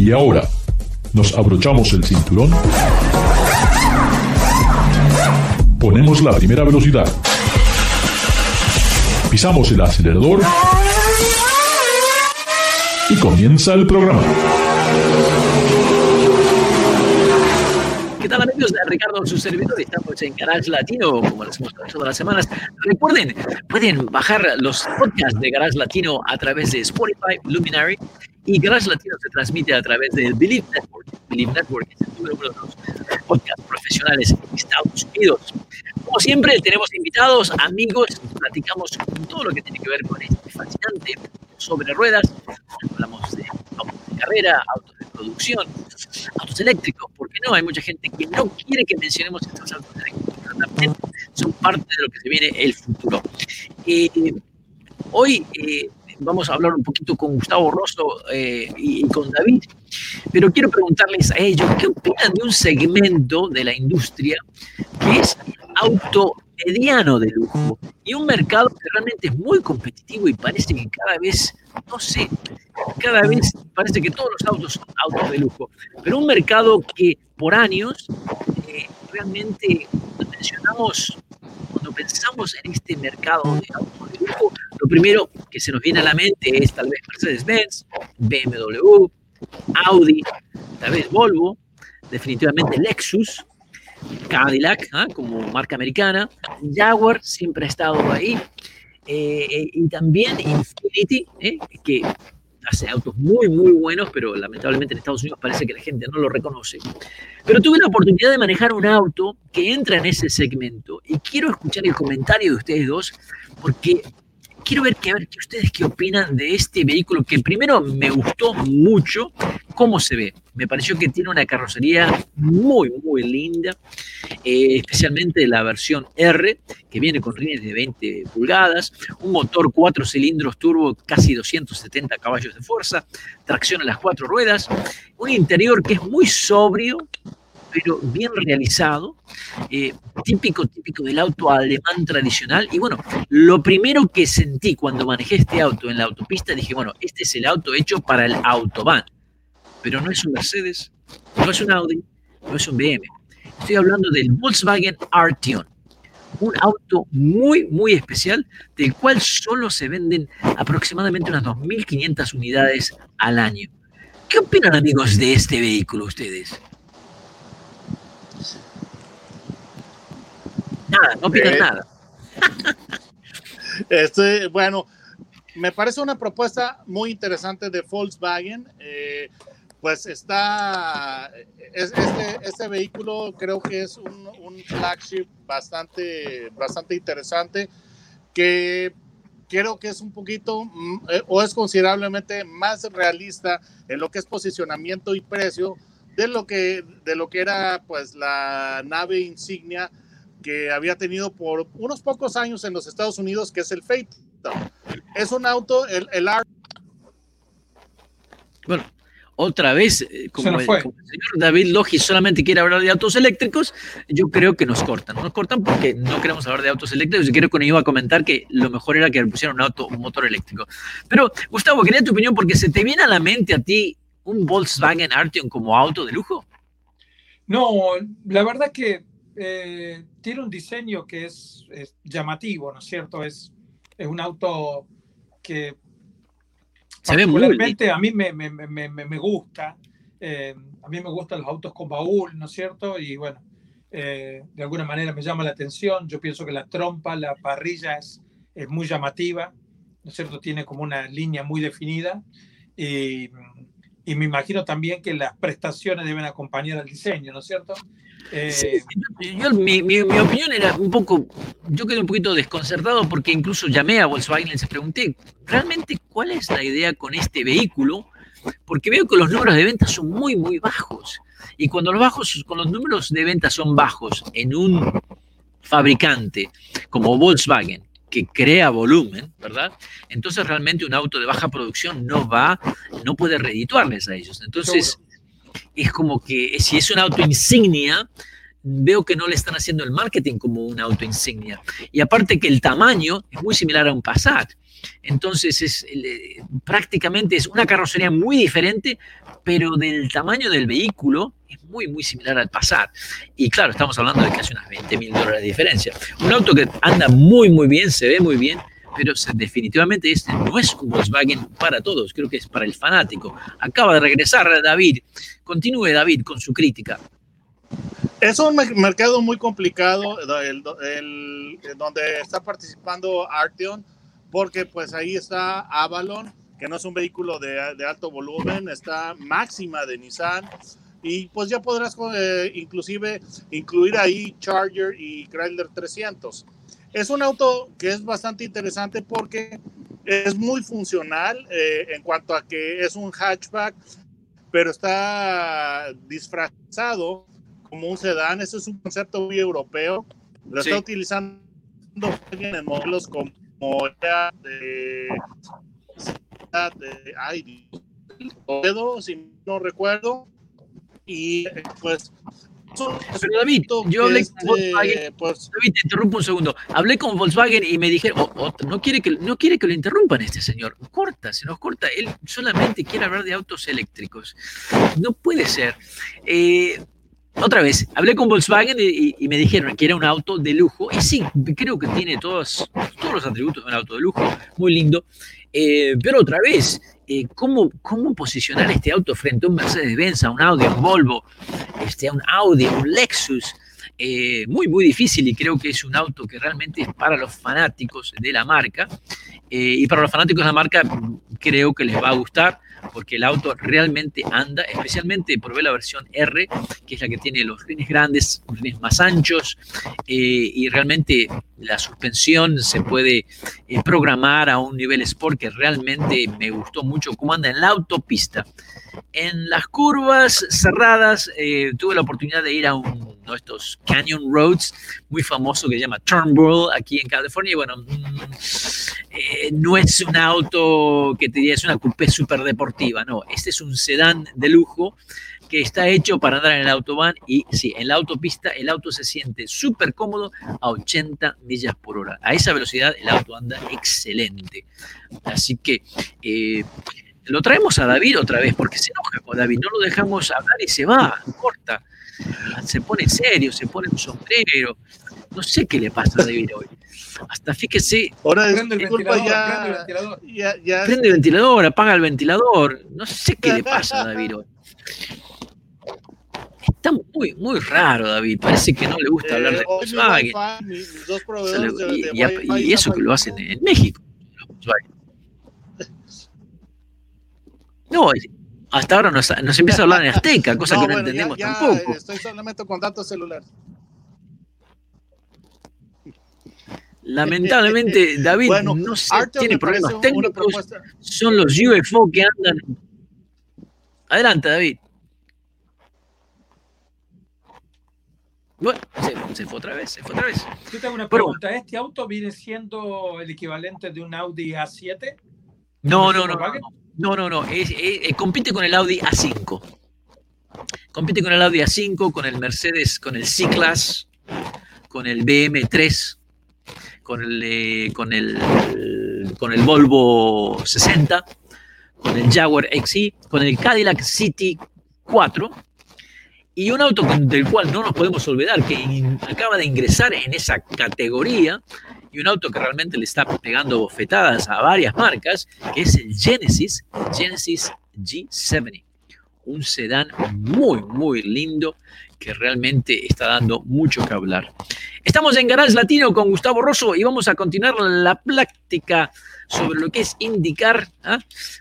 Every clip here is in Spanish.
Y ahora, nos abrochamos el cinturón. Ponemos la primera velocidad. Pisamos el acelerador. Y comienza el programa. ¿Qué tal amigos? Ricardo, su servidor, estamos en Garage Latino, como les hemos todas las semanas. Recuerden, pueden bajar los podcasts de Garage Latino a través de Spotify, Luminary, y Garage Latino se transmite a través del Believe Network. Believe Network es el número uno de los podcasts profesionales en Estados Unidos. Como siempre, tenemos invitados, amigos, platicamos todo lo que tiene que ver con este fascinante sobre ruedas. Hablamos de autos de carrera, autos de producción, autos eléctricos, porque no, hay mucha gente que no quiere que mencionemos estos autos eléctricos, pero también son parte de lo que se viene el futuro. Eh, hoy eh, vamos a hablar un poquito con Gustavo Rosso eh, y, y con David, pero quiero preguntarles a ellos qué opinan de un segmento de la industria que es auto mediano de lujo y un mercado que realmente es muy competitivo y parece que cada vez, no sé, cada vez parece que todos los autos son autos de lujo, pero un mercado que por años eh, realmente mencionamos, cuando pensamos en este mercado de autos de lujo, lo primero que se nos viene a la mente es tal vez Mercedes-Benz, BMW, Audi, tal vez Volvo, definitivamente Lexus, Cadillac, ¿ah? como marca americana, Jaguar siempre ha estado ahí, eh, eh, y también Infinity, ¿eh? que hace autos muy, muy buenos, pero lamentablemente en Estados Unidos parece que la gente no lo reconoce. Pero tuve la oportunidad de manejar un auto que entra en ese segmento, y quiero escuchar el comentario de ustedes dos, porque quiero ver, que, ver que ustedes qué opinan de este vehículo que primero me gustó mucho cómo se ve. Me pareció que tiene una carrocería muy, muy linda, eh, especialmente la versión R, que viene con rines de 20 pulgadas, un motor 4 cilindros turbo, casi 270 caballos de fuerza, tracción a las cuatro ruedas, un interior que es muy sobrio, pero bien realizado, eh, típico, típico del auto alemán tradicional. Y bueno, lo primero que sentí cuando manejé este auto en la autopista, dije, bueno, este es el auto hecho para el autobahn, pero no es un Mercedes, no es un Audi, no es un BM. Estoy hablando del Volkswagen Arteon, un auto muy, muy especial, del cual solo se venden aproximadamente unas 2.500 unidades al año. ¿Qué opinan amigos de este vehículo ustedes? Nada, no opinan Eh, nada. Este, bueno, me parece una propuesta muy interesante de Volkswagen. eh, pues está, es- este, este vehículo creo que es un, un flagship bastante, bastante interesante que creo que es un poquito mm, eh, o es considerablemente más realista en lo que es posicionamiento y precio de lo que, de lo que era pues la nave insignia que había tenido por unos pocos años en los Estados Unidos, que es el Phaeton. Es un auto, el, el R Bueno, otra vez, eh, Se como el, fue. como el señor David Logi solamente quiere hablar de autos eléctricos, yo creo que nos cortan. Nos cortan porque no queremos hablar de autos eléctricos y creo que nos iba a comentar que lo mejor era que le pusieran un auto, un motor eléctrico. Pero, Gustavo, quería tu opinión porque se te viene a la mente a ti un Volkswagen Arteon como auto de lujo. No, la verdad que eh, tiene un diseño que es, es llamativo, ¿no es cierto? Es, es un auto que Se ve muy a mí me, me, me, me- me gusta. Eh, a mí me gustan los autos con baúl, ¿no es cierto? Y bueno, eh, de alguna manera me llama la atención. Yo pienso que la trompa, la parrilla es, es muy llamativa, ¿no es cierto? Tiene como una línea muy definida. Y, y me imagino también que las prestaciones deben acompañar al diseño, ¿no es cierto? Eh, mi, opinión era un poco, yo quedé un poquito desconcertado porque incluso llamé a Volkswagen y les pregunté, ¿realmente cuál es la idea con este vehículo? porque veo que los números de ventas son muy, muy bajos. Y cuando los, bajos, cuando los números de ventas son bajos en un fabricante como Volkswagen, que crea volumen, ¿verdad? Entonces realmente un auto de baja producción no va, no puede redituarles a ellos. Entonces es como que si es un auto insignia, veo que no le están haciendo el marketing como un auto insignia. Y aparte que el tamaño es muy similar a un Passat. Entonces es eh, prácticamente es una carrocería muy diferente, pero del tamaño del vehículo es muy, muy similar al Passat. Y claro, estamos hablando de casi unas 20 mil dólares de diferencia. Un auto que anda muy, muy bien, se ve muy bien, pero definitivamente este no es un Volkswagen para todos, creo que es para el fanático. Acaba de regresar David. Continúe David con su crítica. Es un mercado muy complicado donde está participando Arteon, porque pues ahí está Avalon, que no es un vehículo de, alto volumen, está Máxima de Nissan, y pues ya podrás eh, inclusive incluir ahí Charger y Chrysler 300. Es un auto que es bastante interesante porque es muy funcional eh, en cuanto a que es un hatchback, pero está disfrazado como un sedán. Eso es un concepto muy europeo. Lo está utilizando en modelos como de, de ay, si no recuerdo. Y pues pero David, yo hablé con Volkswagen. Pues, David, te interrumpo un segundo. Hablé con Volkswagen y me dijeron, oh, oh, no, quiere que, no quiere que lo interrumpan este señor. Corta, se nos corta. Él solamente quiere hablar de autos eléctricos. No puede ser. Eh, otra vez, hablé con Volkswagen y, me dijeron que era un auto de lujo. Y sí, creo que tiene todos, todos los atributos de un auto de lujo. Muy lindo. Eh, pero otra vez, eh, ¿cómo, ¿cómo, posicionar este auto frente a un Mercedes-Benz, a un Audi, a un Volvo, este, a un Audi, a un Lexus? Eh, muy, muy difícil y creo que es un auto que realmente es para los fanáticos de la marca. y para los fanáticos de la marca creo que les va a gustar porque el auto realmente anda, especialmente probé la versión R, que es la que tiene los rines grandes, rines más anchos, y realmente la suspensión se puede eh, programar a un nivel sport que realmente me gustó mucho cómo anda en la autopista. En las curvas cerradas eh, tuve la oportunidad de ir a uno de estos Canyon Roads muy famoso que se llama Turnbull aquí en California. Bueno, mm, eh, no es un auto que te diría es una coupé súper deportiva, no. Este es un sedán de lujo que está hecho para andar en el autobahn y sí, en la autopista el auto se siente súper cómodo a 80 millas por hora. A esa velocidad el auto anda excelente. Así que eh, lo traemos a David otra vez, porque se enoja con David, no lo dejamos hablar y se va, corta. Se pone serio, se pone un sombrero. No sé qué le pasa a David hoy. Hasta fíjese. Ahora prende el ventilador, ya, prende el ventilador. Ya, prende el ventilador, apaga el ventilador. No sé qué le pasa a David hoy. Está muy, muy raro, David. Parece que no le gusta hablar de Volkswagen. Y, eso que lo hacen en México. No, hasta ahora nos, empieza a hablar en azteca, cosa que no entendemos tampoco. Estoy solamente con datos celulares. Lamentablemente, David no sé, tiene problemas técnicos. Son los UFO que andan. Adelante, David. Bueno, se, fue otra vez, se fue otra vez. Yo tengo una pregunta. ¿Este auto viene siendo el equivalente de un Audi A7? No, no, no. No, no, no. compite con el Audi A5. Compite con el Audi A5, con el Mercedes, con el C-Class, con el BM3, con el, eh, con el, con el Volvo 60, con el Jaguar XI, con el Cadillac City 4 y un auto del cual no nos podemos olvidar que acaba de ingresar en esa categoría y un auto que realmente le está pegando bofetadas a varias marcas, que es el Genesis, Genesis G70. Un sedán muy, muy lindo que realmente está dando mucho que hablar. Estamos en Garage Latino con Gustavo Rosso y vamos a continuar la práctica sobre lo que es indicar ¿ah?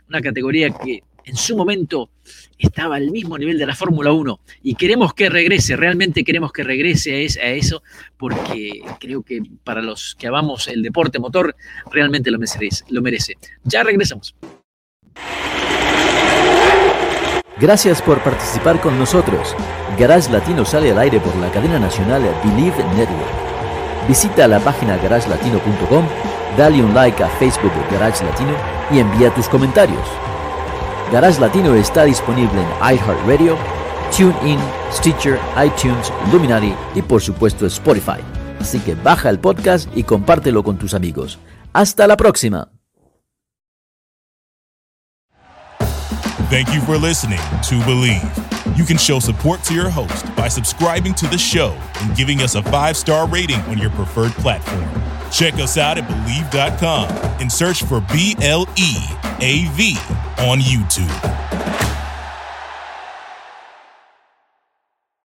una categoría que en su momento estaba al mismo nivel de la Fórmula 1 y queremos que regrese, realmente queremos que regrese a eso porque creo que para los que amamos el deporte motor realmente lo merece. Lo merece. Ya regresamos. Gracias por participar con nosotros. Garage Latino sale al aire por la cadena nacional Believe Network. Visita la página garagelatino.com, dale un like a Facebook Garage Latino y envía tus comentarios. Garage Latino está disponible en iHeartRadio, TuneIn, Stitcher, iTunes, Luminary y por supuesto Spotify. Así que baja el podcast y compártelo con tus amigos. Hasta la próxima. Thank you for listening to Believe. You can show support to your host by subscribing to the show and giving us a five star rating on your preferred platform. Check us out at Believe.com and search for B L E A V on YouTube.